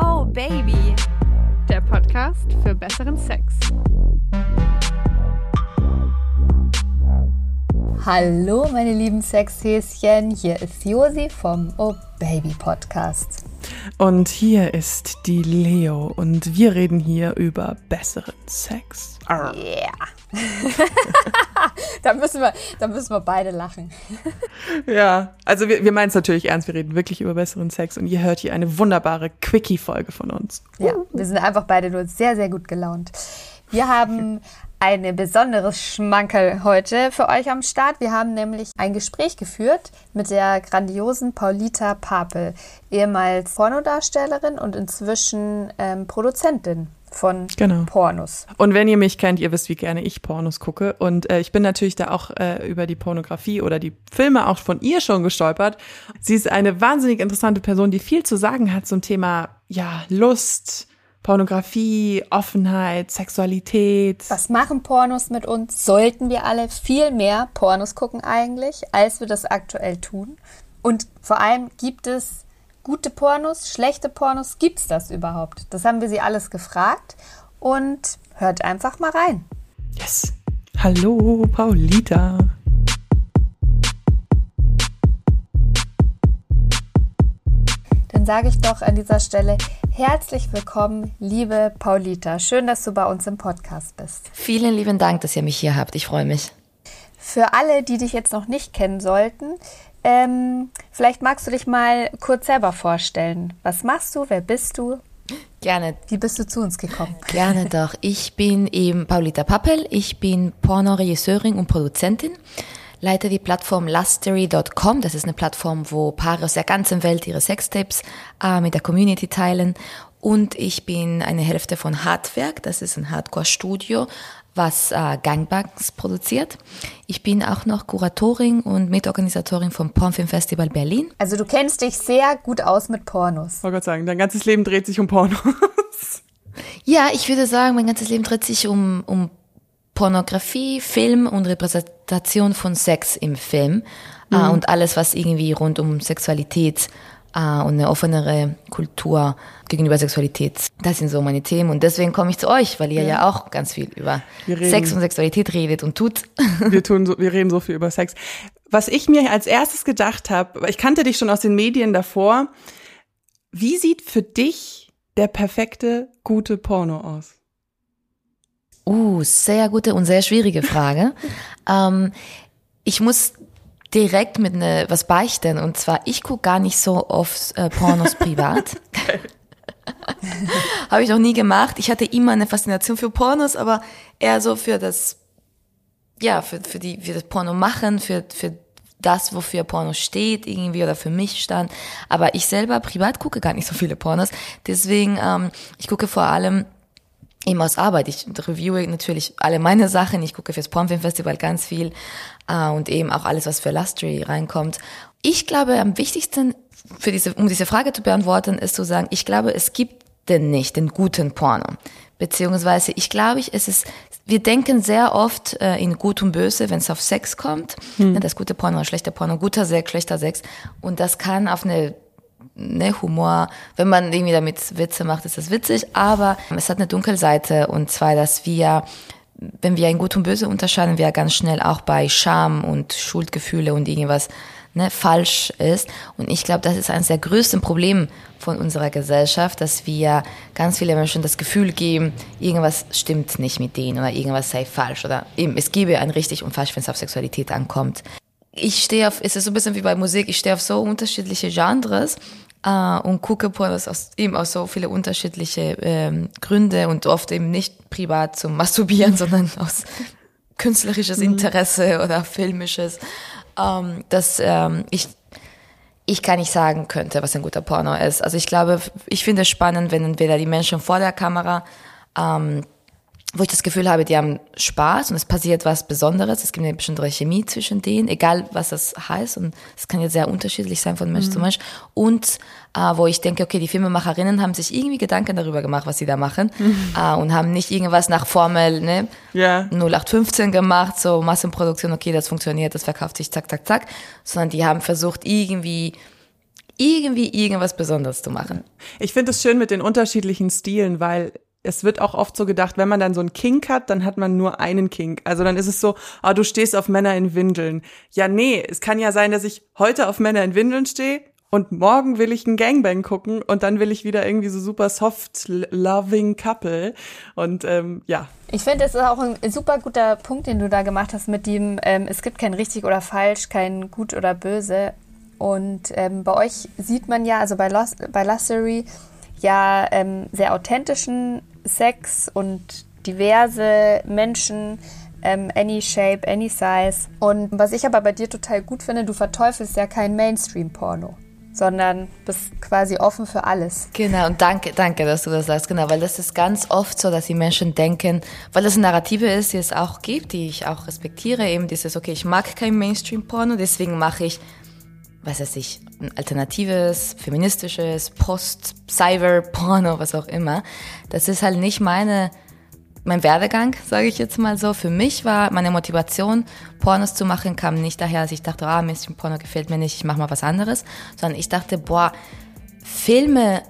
Oh Baby, der Podcast für besseren Sex. Hallo meine lieben Sexhäschen, hier ist Josi vom Oh Baby Podcast. Und hier ist die Leo und wir reden hier über besseren Sex. Ja. Yeah. da, müssen wir, da müssen wir beide lachen. ja, also wir, wir meinen es natürlich ernst, wir reden wirklich über besseren Sex und ihr hört hier eine wunderbare Quickie-Folge von uns. Ja, wir sind einfach beide nur sehr, sehr gut gelaunt. Wir haben ein besonderes Schmankerl heute für euch am Start. Wir haben nämlich ein Gespräch geführt mit der grandiosen Paulita Papel, ehemals Pornodarstellerin und inzwischen ähm, Produzentin von genau. Pornos. Und wenn ihr mich kennt, ihr wisst, wie gerne ich Pornos gucke. Und äh, ich bin natürlich da auch äh, über die Pornografie oder die Filme auch von ihr schon gestolpert. Sie ist eine wahnsinnig interessante Person, die viel zu sagen hat zum Thema ja Lust, Pornografie, Offenheit, Sexualität. Was machen Pornos mit uns? Sollten wir alle viel mehr Pornos gucken eigentlich, als wir das aktuell tun? Und vor allem gibt es gute Pornos, schlechte Pornos? Gibt es das überhaupt? Das haben wir sie alles gefragt und hört einfach mal rein. Yes. Hallo, Paulita. Dann sage ich doch an dieser Stelle Herzlich willkommen, liebe Paulita. Schön, dass du bei uns im Podcast bist. Vielen lieben Dank, dass ihr mich hier habt. Ich freue mich. Für alle, die dich jetzt noch nicht kennen sollten, ähm, vielleicht magst du dich mal kurz selber vorstellen. Was machst du? Wer bist du? Gerne. Wie bist du zu uns gekommen? Gerne doch. Ich bin eben Paulita Pappel. Ich bin Pornoregisseurin und Produzentin leite die Plattform lustery.com. Das ist eine Plattform, wo Paare aus der ganzen Welt ihre Sextapes äh, mit der Community teilen. Und ich bin eine Hälfte von Hardwerk. Das ist ein Hardcore-Studio, was äh, Gangbangs produziert. Ich bin auch noch Kuratorin und Mitorganisatorin vom Pornfilm Festival Berlin. Also du kennst dich sehr gut aus mit Pornos. Ich wollte Gott sagen, dein ganzes Leben dreht sich um Pornos. Ja, ich würde sagen, mein ganzes Leben dreht sich um, um Pornografie, Film und Repräsentation von Sex im Film äh, mhm. äh, und alles, was irgendwie rund um Sexualität äh, und eine offenere Kultur gegenüber Sexualität. Das sind so meine Themen und deswegen komme ich zu euch, weil ihr ja, ja auch ganz viel über Sex und Sexualität redet und tut. Wir tun so, wir reden so viel über Sex. Was ich mir als erstes gedacht habe, ich kannte dich schon aus den Medien davor. Wie sieht für dich der perfekte gute Porno aus? Uh, sehr gute und sehr schwierige Frage. ähm, ich muss direkt mit ne, was beichten und zwar ich gucke gar nicht so oft äh, Pornos privat. Habe ich noch nie gemacht. Ich hatte immer eine Faszination für Pornos, aber eher so für das, ja, für, für die, für das Porno machen, für, für das, wofür Porno steht irgendwie oder für mich stand. Aber ich selber privat gucke gar nicht so viele Pornos. Deswegen, ähm, ich gucke vor allem eben aus Arbeit. Ich reviewe natürlich alle meine Sachen. Ich gucke fürs Pornfilm Festival ganz viel äh, und eben auch alles, was für Lustry reinkommt. Ich glaube, am wichtigsten für diese, um diese Frage zu beantworten, ist zu sagen, ich glaube, es gibt denn nicht den guten Porno. Beziehungsweise, ich glaube, es ist, wir denken sehr oft äh, in gut und böse, wenn es auf Sex kommt. Hm. Das gute Porno, schlechter Porno, guter Sex, schlechter Sex. Und das kann auf eine ne, Humor, wenn man irgendwie damit Witze macht, ist das witzig, aber es hat eine Dunkelseite und zwar, dass wir wenn wir ein Gut und Böse unterscheiden, wir ganz schnell auch bei Scham und Schuldgefühle und irgendwas ne, falsch ist. Und ich glaube, das ist eines der größten Probleme von unserer Gesellschaft, dass wir ganz viele Menschen das Gefühl geben, irgendwas stimmt nicht mit denen oder irgendwas sei falsch oder eben, es gebe ein richtig und falsch, wenn es auf Sexualität ankommt. Ich stehe auf, es ist so ein bisschen wie bei Musik, ich stehe auf so unterschiedliche Genres äh, und gucke Pornos aus, eben aus so viele unterschiedliche ähm, Gründe und oft eben nicht privat zum Masturbieren, sondern aus künstlerisches mhm. Interesse oder filmisches, ähm, dass ähm, ich ich kann nicht sagen könnte, was ein guter Porno ist. Also ich glaube, ich finde es spannend, wenn entweder die Menschen vor der Kamera ähm, wo ich das Gefühl habe, die haben Spaß und es passiert was Besonderes. Es gibt eine bestimmte Chemie zwischen denen, egal was das heißt. Und es kann ja sehr unterschiedlich sein von Mensch mhm. zu Mensch. Und äh, wo ich denke, okay, die Filmemacherinnen haben sich irgendwie Gedanken darüber gemacht, was sie da machen. Mhm. Äh, und haben nicht irgendwas nach Formel ne, yeah. 0815 gemacht, so Massenproduktion, okay, das funktioniert, das verkauft sich, zack, zack, zack. Sondern die haben versucht, irgendwie irgendwie irgendwas Besonderes zu machen. Ich finde es schön mit den unterschiedlichen Stilen, weil es wird auch oft so gedacht, wenn man dann so einen Kink hat, dann hat man nur einen Kink. Also dann ist es so, ah, du stehst auf Männer in Windeln. Ja, nee, es kann ja sein, dass ich heute auf Männer in Windeln stehe und morgen will ich einen Gangbang gucken und dann will ich wieder irgendwie so super soft loving Couple und ähm, ja. Ich finde, es ist auch ein super guter Punkt, den du da gemacht hast mit dem, ähm, es gibt kein richtig oder falsch, kein gut oder böse. Und ähm, bei euch sieht man ja, also bei, Los, bei Lussery, ja ähm, sehr authentischen Sex und diverse Menschen, ähm, any shape, any size. Und was ich aber bei dir total gut finde, du verteufelst ja kein Mainstream-Porno sondern bist quasi offen für alles. Genau, und danke, danke, dass du das sagst, genau, weil das ist ganz oft so, dass die Menschen denken, weil das eine Narrative ist, die es auch gibt, die ich auch respektiere, eben dieses, okay, ich mag kein Mainstream-Porno, deswegen mache ich was weiß ich, ein alternatives, feministisches, Post-Cyber-Porno, was auch immer. Das ist halt nicht meine, mein Werdegang, sage ich jetzt mal so. Für mich war meine Motivation, Pornos zu machen, kam nicht daher, dass ich dachte, ah, Mainstream-Porno gefällt mir nicht, ich mache mal was anderes, sondern ich dachte, boah, Filme,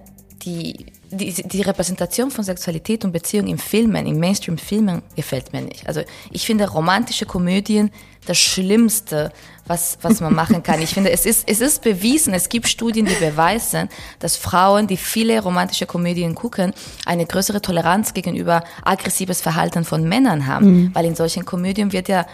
die die, die Repräsentation von Sexualität und Beziehung in Filmen, in Mainstream-Filmen gefällt mir nicht. Also ich finde romantische Komödien das Schlimmste, was, was man machen kann. Ich finde, es ist, es ist bewiesen, es gibt Studien, die beweisen, dass Frauen, die viele romantische Komödien gucken, eine größere Toleranz gegenüber aggressives Verhalten von Männern haben. Mhm. Weil in solchen Komödien wird ja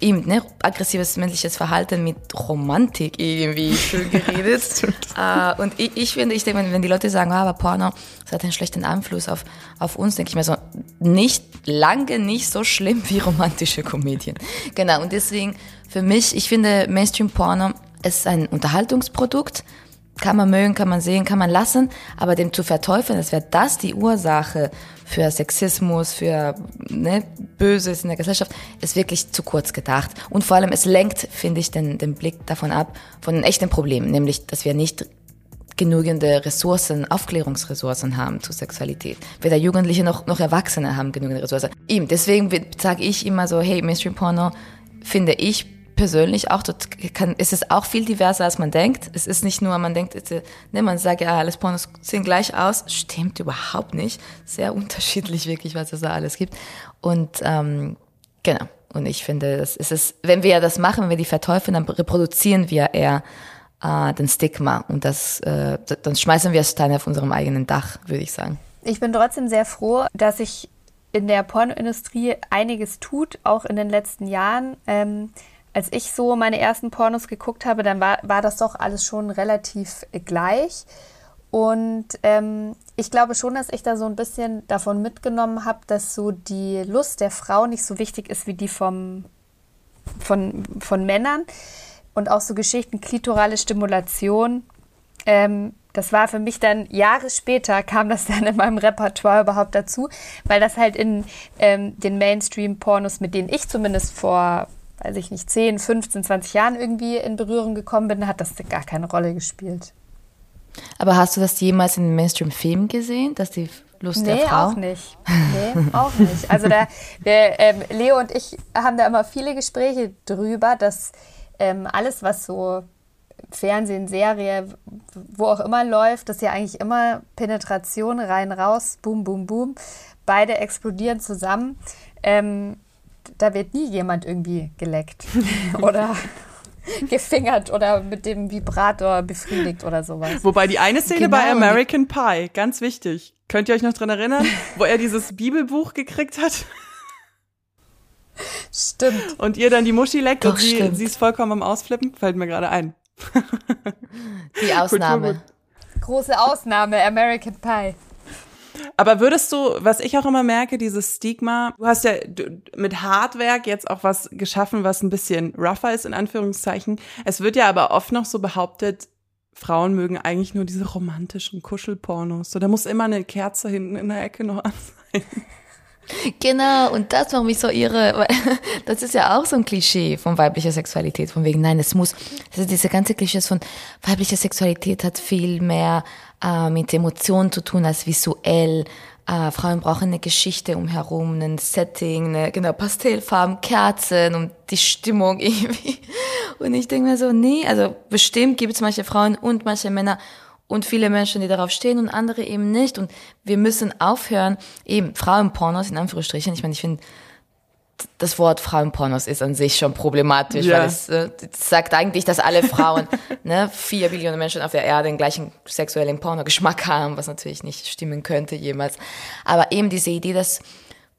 eben ne, aggressives männliches Verhalten mit Romantik irgendwie schön geredet. uh, und ich, ich finde, ich denke, wenn, wenn die Leute sagen, ah, aber Porno, das hat einen schlechten Einfluss auf, auf uns, denke ich mir so, nicht, lange nicht so schlimm wie romantische Komödien. Genau, und deswegen, für mich, ich finde, Mainstream-Porno ist ein Unterhaltungsprodukt, kann man mögen, kann man sehen, kann man lassen, aber dem zu verteufeln, als wäre das die Ursache für Sexismus, für ne, Böses in der Gesellschaft, ist wirklich zu kurz gedacht. Und vor allem, es lenkt, finde ich, den, den Blick davon ab, von den echten Problemen, nämlich, dass wir nicht genügende Ressourcen, Aufklärungsressourcen haben zur Sexualität. Weder Jugendliche noch, noch Erwachsene haben genügend Ressourcen. Eben, deswegen sage ich immer so, hey, Mainstream-Porno finde ich persönlich auch, dort kann, ist es auch viel diverser, als man denkt. Es ist nicht nur, man denkt, ne, man sagt ja, alles Pornos sehen gleich aus. Stimmt überhaupt nicht. Sehr unterschiedlich wirklich, was es da alles gibt. Und ähm, genau. Und ich finde, das ist wenn wir das machen, wenn wir die verteufeln, dann reproduzieren wir eher äh, den Stigma und das, äh, dann schmeißen wir Steine auf unserem eigenen Dach, würde ich sagen. Ich bin trotzdem sehr froh, dass sich in der Pornoindustrie einiges tut, auch in den letzten Jahren. Ähm, als ich so meine ersten Pornos geguckt habe, dann war, war das doch alles schon relativ gleich. Und ähm, ich glaube schon, dass ich da so ein bisschen davon mitgenommen habe, dass so die Lust der Frau nicht so wichtig ist wie die vom, von, von Männern. Und auch so Geschichten, klitorale Stimulation. Ähm, das war für mich dann Jahre später, kam das dann in meinem Repertoire überhaupt dazu, weil das halt in ähm, den Mainstream-Pornos, mit denen ich zumindest vor weiß ich nicht, 10, 15, 20 Jahren irgendwie in Berührung gekommen bin, hat das gar keine Rolle gespielt. Aber hast du das jemals in Mainstream-Filmen gesehen, dass die Lust nee, der Frau? auch nicht. Nee, auch nicht. Also da, wir, ähm, Leo und ich haben da immer viele Gespräche drüber, dass ähm, alles, was so Fernsehen, Serie, wo auch immer läuft, dass ja eigentlich immer Penetration rein, raus, boom, boom, boom. Beide explodieren zusammen. Ähm, da wird nie jemand irgendwie geleckt oder gefingert oder mit dem Vibrator befriedigt oder sowas. Wobei die eine Szene genau, bei American Pie, ganz wichtig. Könnt ihr euch noch dran erinnern, wo er dieses Bibelbuch gekriegt hat? Stimmt. Und ihr dann die Muschi leckt Doch, und sie, sie ist vollkommen am Ausflippen, fällt mir gerade ein. Die Ausnahme. Große Ausnahme, American Pie. Aber würdest du, was ich auch immer merke, dieses Stigma, du hast ja mit Hardwerk jetzt auch was geschaffen, was ein bisschen rougher ist, in Anführungszeichen. Es wird ja aber oft noch so behauptet, Frauen mögen eigentlich nur diese romantischen Kuschelpornos. So, da muss immer eine Kerze hinten in der Ecke noch an sein. Genau, und das macht mich so irre, weil das ist ja auch so ein Klischee von weiblicher Sexualität, von wegen, nein, es muss, also diese ganze Klischees von weiblicher Sexualität hat viel mehr äh, mit Emotionen zu tun als visuell. äh, Frauen brauchen eine Geschichte umherum, ein Setting, eine, genau, Pastellfarben, Kerzen und die Stimmung irgendwie. Und ich denke mir so, nee, also bestimmt gibt es manche Frauen und manche Männer und viele Menschen, die darauf stehen und andere eben nicht. Und wir müssen aufhören, eben Frauenpornos in Anführungsstrichen. Ich meine, ich finde, das Wort Frauenpornos ist an sich schon problematisch, Ja. weil es äh, es sagt eigentlich, dass alle Frauen, ne, vier Billionen Menschen auf der Erde den gleichen sexuellen Pornogeschmack haben, was natürlich nicht stimmen könnte jemals. Aber eben diese Idee, dass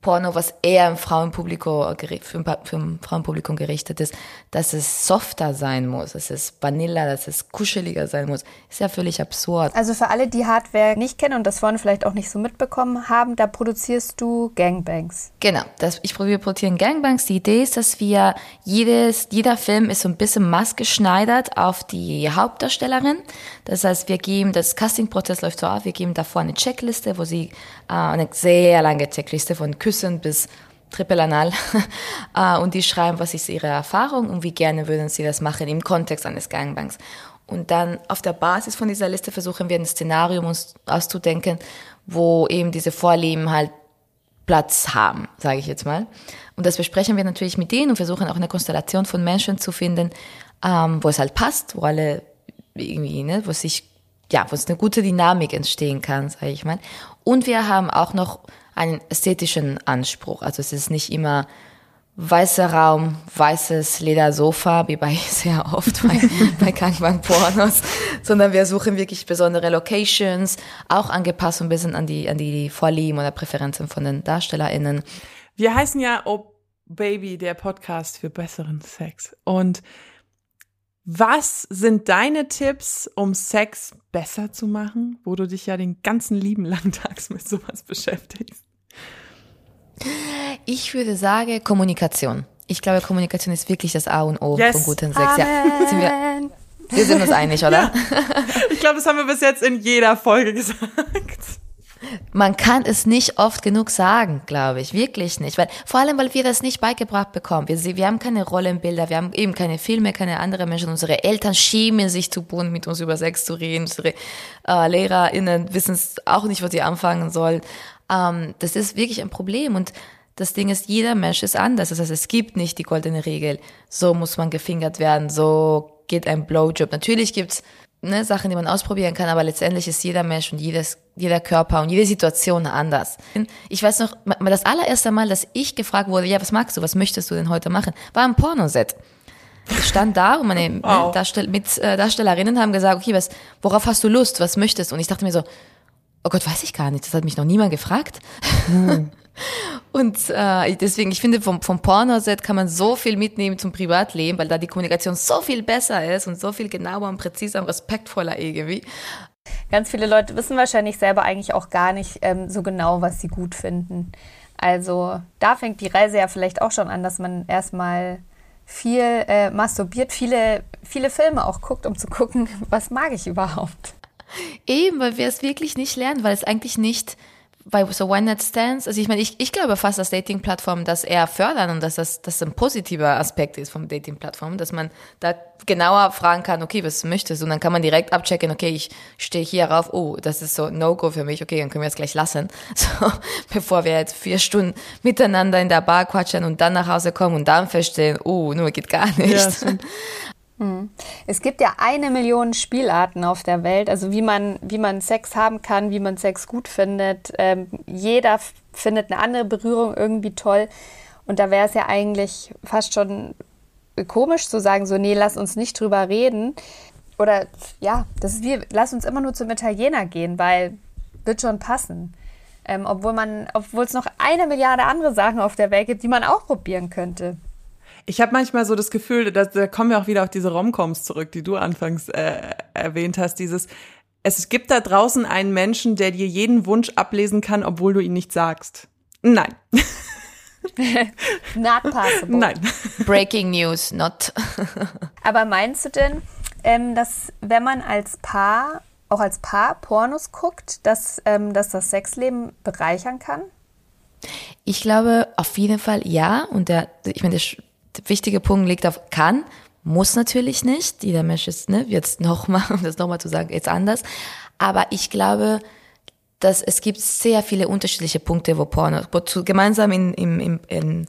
Porno, was eher im Frauenpublikum, für, für ein Frauenpublikum gerichtet ist, dass es softer sein muss, dass es vanilla, dass es kuscheliger sein muss, ist ja völlig absurd. Also für alle, die Hardware nicht kennen und das vorhin vielleicht auch nicht so mitbekommen haben, da produzierst du Gangbangs. Genau, das, ich probiere produzieren Gangbangs. Die Idee ist, dass wir jedes, jeder Film ist so ein bisschen maßgeschneidert auf die Hauptdarstellerin. Das heißt, wir geben, das Castingprozess läuft so ab, wir geben davor eine Checkliste, wo sie, eine sehr lange Checkliste von Küssen bis Triple Anal. Äh, und die schreiben, was ist ihre Erfahrung und wie gerne würden sie das machen im Kontext eines Gangbangs. Und dann auf der Basis von dieser Liste versuchen wir ein Szenario uns auszudenken, wo eben diese Vorlieben halt Platz haben, sage ich jetzt mal. Und das besprechen wir natürlich mit denen und versuchen auch eine Konstellation von Menschen zu finden, ähm, wo es halt passt, wo alle irgendwie, ne, wo sich, ja, wo es eine gute Dynamik entstehen kann, sage ich mal. Und wir haben auch noch einen ästhetischen Anspruch. Also es ist nicht immer weißer Raum, weißes Ledersofa, wie bei sehr oft bei, bei Gangbang-Pornos, sondern wir suchen wirklich besondere Locations, auch angepasst ein bisschen an die, an die Vorlieben oder Präferenzen von den DarstellerInnen. Wir heißen ja Oh Baby, der Podcast für besseren Sex. Und was sind deine Tipps, um Sex besser zu machen, wo du dich ja den ganzen lieben langen Tags mit sowas beschäftigst? Ich würde sagen, Kommunikation. Ich glaube, Kommunikation ist wirklich das A und O Yes. von guten Sex. Ja, sind wir, wir sind uns einig, oder? Ich glaube, das haben wir bis jetzt in jeder Folge gesagt. Man kann es nicht oft genug sagen, glaube ich, wirklich nicht, weil vor allem, weil wir das nicht beigebracht bekommen. Wir, wir haben keine Rollenbilder, wir haben eben keine Filme, keine anderen Menschen. Unsere Eltern schämen sich zu bunt, mit uns über Sex zu reden. Unsere äh, LehrerInnen wissen es auch nicht, was sie anfangen sollen. Ähm, das ist wirklich ein Problem und das Ding ist, jeder Mensch ist anders. Das heißt, es gibt nicht die goldene Regel. So muss man gefingert werden, so geht ein Blowjob. Natürlich gibt's ne, Sachen, die man ausprobieren kann, aber letztendlich ist jeder Mensch und jedes, jeder Körper und jede Situation anders. Ich weiß noch, das allererste Mal, dass ich gefragt wurde, ja, was magst du, was möchtest du denn heute machen, war ein Pornoset. Ich stand da und meine ne, Wow. Darstell mit, äh, Darstellerinnen haben gesagt, okay, was, worauf hast du Lust, was möchtest? Und ich dachte mir so, oh Gott, weiß ich gar nicht, das hat mich noch niemand gefragt. Und äh, deswegen, ich finde, vom, vom Pornoset kann man so viel mitnehmen zum Privatleben, weil da die Kommunikation so viel besser ist und so viel genauer und präziser und respektvoller irgendwie. Ganz viele Leute wissen wahrscheinlich selber eigentlich auch gar nicht ähm, so genau, was sie gut finden. Also da fängt die Reise ja vielleicht auch schon an, dass man erstmal viel äh, masturbiert, viele, viele Filme auch guckt, um zu gucken, was mag ich überhaupt. Eben, weil wir es wirklich nicht lernen, weil es eigentlich nicht bei so One-Night-Stands, also ich meine, ich, ich glaube fast, dass Dating-Plattformen das eher fördern und dass das, das ein positiver Aspekt ist vom Dating-Plattformen, dass man da genauer fragen kann, okay, was möchtest du? Und dann kann man direkt abchecken, okay, ich stehe hier rauf, oh, das ist so No-Go für mich, okay, dann können wir es gleich lassen. So, bevor wir jetzt vier Stunden miteinander in der Bar quatschen und dann nach Hause kommen und dann feststellen, oh, nur geht gar nicht. Ja. Es gibt ja eine Million Spielarten auf der Welt, also wie man, wie man Sex haben kann, wie man Sex gut findet. Ähm, jeder findet eine andere Berührung irgendwie toll. Und da wäre es ja eigentlich fast schon komisch zu sagen, so, nee, lass uns nicht drüber reden. Oder ja, das ist wie, lass uns immer nur zum Italiener gehen, weil wird schon passen. Ähm, obwohl man, obwohl es noch eine Milliarde andere Sachen auf der Welt gibt, die man auch probieren könnte. Ich habe manchmal so das Gefühl, dass, da kommen wir auch wieder auf diese Romcoms zurück, die du anfangs äh, erwähnt hast. Dieses, es gibt da draußen einen Menschen, der dir jeden Wunsch ablesen kann, obwohl du ihn nicht sagst. Nein, Not possible. nein. Breaking News, not. Aber meinst du denn, ähm, dass wenn man als Paar, auch als Paar Pornos guckt, dass, ähm, dass das Sexleben bereichern kann? Ich glaube auf jeden Fall ja. Und der, ich meine, der, wichtige Punkt liegt auf kann, muss natürlich nicht. Jeder Mensch ist, ne, jetzt nochmal, um das nochmal zu sagen, jetzt anders. Aber ich glaube, dass es gibt sehr viele unterschiedliche Punkte, wo Porno, wo zu, gemeinsam in, in, in, in,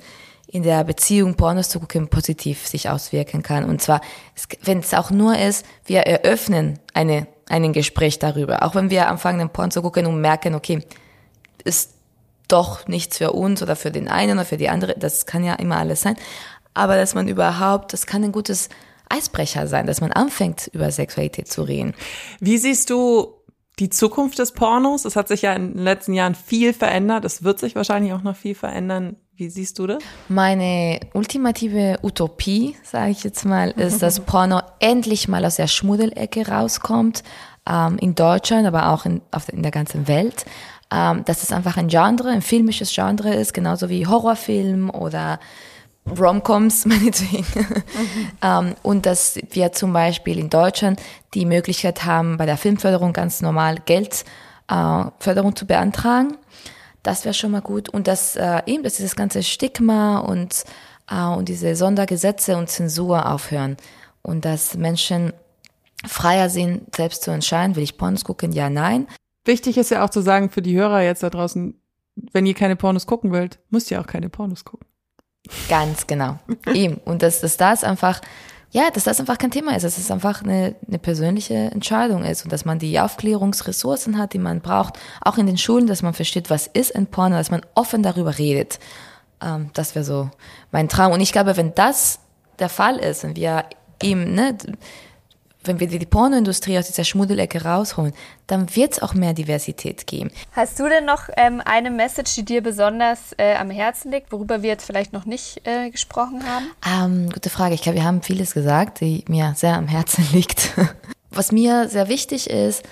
in der Beziehung Pornos zu gucken positiv sich auswirken kann. Und zwar, wenn es auch nur ist, wir eröffnen eine, einen Gespräch darüber. Auch wenn wir anfangen, den Porn zu gucken und merken, okay, ist doch nichts für uns oder für den einen oder für die andere, das kann ja immer alles sein. Aber dass man überhaupt, das kann ein gutes Eisbrecher sein, dass man anfängt, über Sexualität zu reden. Wie siehst du die Zukunft des Pornos? Es hat sich ja in den letzten Jahren viel verändert. Es wird sich wahrscheinlich auch noch viel verändern. Wie siehst du das? Meine ultimative Utopie, sage ich jetzt mal, ist, dass Porno endlich mal aus der Schmuddelecke rauskommt, ähm, in Deutschland, aber auch in, auf, in der ganzen Welt. Ähm, dass es einfach ein Genre, ein filmisches Genre ist, genauso wie Horrorfilm oder Romcoms meinetwegen. Mhm. ähm, und dass wir zum Beispiel in Deutschland die Möglichkeit haben, bei der Filmförderung ganz normal Geldförderung äh, zu beantragen. Das wäre schon mal gut. Und dass äh, eben, dass dieses ganze Stigma und, äh, und diese Sondergesetze und Zensur aufhören. Und dass Menschen freier sind, selbst zu entscheiden, will ich Pornos gucken, ja, nein. Wichtig ist ja auch zu sagen für die Hörer jetzt da draußen, wenn ihr keine Pornos gucken wollt, müsst ihr auch keine Pornos gucken. Ganz genau. Eben. Und dass, dass das einfach, ja, dass das einfach kein Thema ist, dass es einfach eine, eine persönliche Entscheidung ist und dass man die Aufklärungsressourcen hat, die man braucht, auch in den Schulen, dass man versteht, was ist ein Porno, dass man offen darüber redet. Ähm, das wäre so mein Traum. Und ich glaube, wenn das der Fall ist und wir eben, ne, wenn wir die Pornoindustrie aus dieser Schmuddelecke rausholen, dann wird es auch mehr Diversität geben. Hast du denn noch ähm, eine Message, die dir besonders äh, am Herzen liegt, worüber wir jetzt vielleicht noch nicht äh, gesprochen haben? Ähm, gute Frage. Ich glaube, wir haben vieles gesagt, die mir sehr am Herzen liegt. Was mir sehr wichtig ist,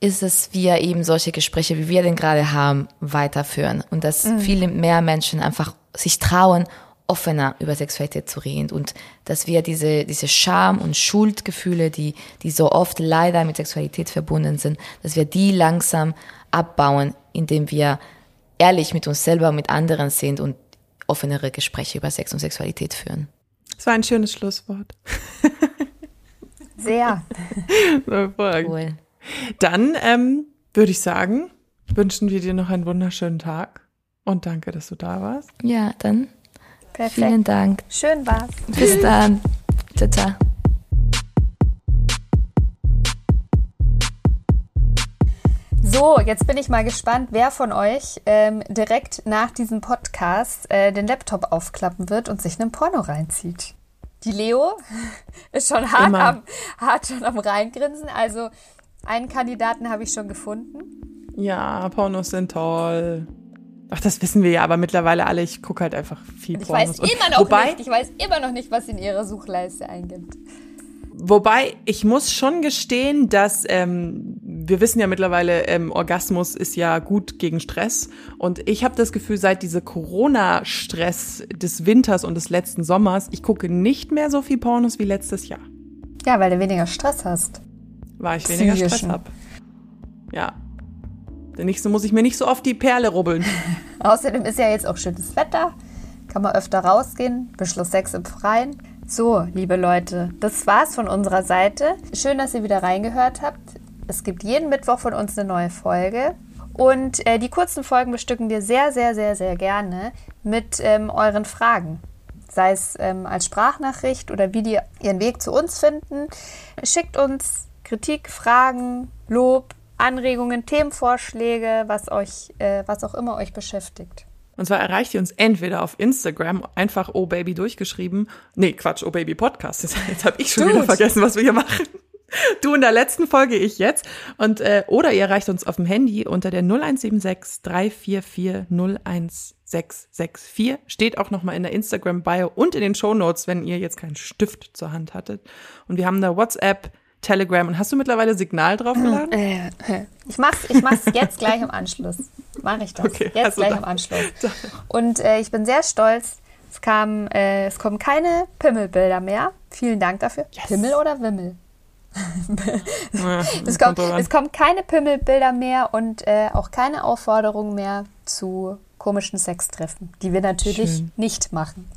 ist, dass wir eben solche Gespräche, wie wir den gerade haben, weiterführen und dass mhm. viele mehr Menschen einfach sich trauen, offener über Sexualität zu reden und dass wir diese, diese Scham und Schuldgefühle, die, die so oft leider mit Sexualität verbunden sind, dass wir die langsam abbauen, indem wir ehrlich mit uns selber und mit anderen sind und offenere Gespräche über Sex und Sexualität führen. Das war ein schönes Schlusswort. Sehr. cool. Dann ähm, würde ich sagen, wünschen wir dir noch einen wunderschönen Tag und danke, dass du da warst. Ja, dann Perfekt. Vielen Dank. Schön war's. Bis dann. Ciao, ciao. So, jetzt bin ich mal gespannt, wer von euch ähm, direkt nach diesem Podcast äh, den Laptop aufklappen wird und sich einen Porno reinzieht. Die Leo ist schon hart am, hart schon am reingrinsen. Also einen Kandidaten habe ich schon gefunden. Ja, Pornos sind toll. Ach, das wissen wir ja, aber mittlerweile alle, ich gucke halt einfach viel ich Pornos. weiß immer noch wobei, nicht, ich weiß immer noch nicht, was in ihrer Suchleiste eingibt. Wobei, ich muss schon gestehen, dass ähm, wir wissen ja mittlerweile, ähm, Orgasmus ist ja gut gegen Stress. Und ich habe das Gefühl, seit dieser Corona-Stress des Winters und des letzten Sommers, ich gucke nicht mehr so viel Pornos wie letztes Jahr. Ja, weil du weniger Stress hast. Weil ich weniger Stress habe. Ja, nicht so muss ich mir nicht so oft die Perle rubbeln. Außerdem ist ja jetzt auch schönes Wetter. Kann man öfter rausgehen. Beschluss 6 im Freien. So, liebe Leute, das war's von unserer Seite. Schön, dass ihr wieder reingehört habt. Es gibt jeden Mittwoch von uns eine neue Folge. Und äh, die kurzen Folgen bestücken wir sehr, sehr, sehr, sehr gerne mit ähm, euren Fragen. Sei es ähm, als Sprachnachricht oder wie die ihren Weg zu uns finden. Schickt uns Kritik, Fragen, Lob, Anregungen, Themenvorschläge, was euch, äh, was auch immer euch beschäftigt. Und zwar erreicht ihr uns entweder auf Instagram, einfach Oh Baby durchgeschrieben. Nee, Quatsch, Oh Baby Podcast. Jetzt, jetzt habe ich schon Dude. wieder vergessen, was wir hier machen. Du in der letzten Folge, ich jetzt. Und äh, oder ihr erreicht uns auf dem Handy unter der 0176 344 01664. Steht auch nochmal in der Instagram-Bio und in den Show Notes, wenn ihr jetzt keinen Stift zur Hand hattet. Und wir haben da WhatsApp, Telegram. Und hast du mittlerweile Signal draufgeladen? Äh, ich mach's, ich mach's jetzt gleich im Anschluss. Mache ich das. Okay, jetzt also gleich im Anschluss. Und äh, ich bin sehr stolz. Es, kam, äh, es kommen keine Pimmelbilder mehr. Vielen Dank dafür. Yes. Pimmel oder Wimmel? ja, es, kommt, es kommen keine Pimmelbilder mehr und äh, auch keine Aufforderungen mehr zu komischen Sextreffen, die wir natürlich Schön. nicht machen.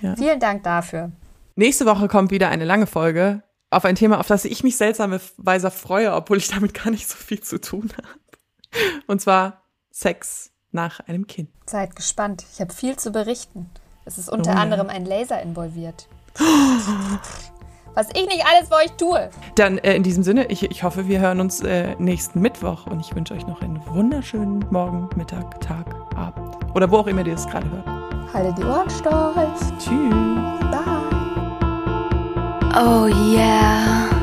Ja. Vielen Dank dafür. Nächste Woche kommt wieder eine lange Folge auf ein Thema, auf das ich mich seltsamerweise freue, obwohl ich damit gar nicht so viel zu tun habe. Und zwar Sex nach einem Kind. Seid gespannt. Ich habe viel zu berichten. Es ist unter Oh ja. anderem ein Laser involviert. Was ich nicht alles für euch tue. Dann äh, in diesem Sinne, ich, ich hoffe, wir hören uns äh, nächsten Mittwoch und ich wünsche euch noch einen wunderschönen Morgen, Mittag, Tag, Abend oder wo auch immer ihr das gerade hört. Haltet die Ohren steif. Tschüss. Oh yeah.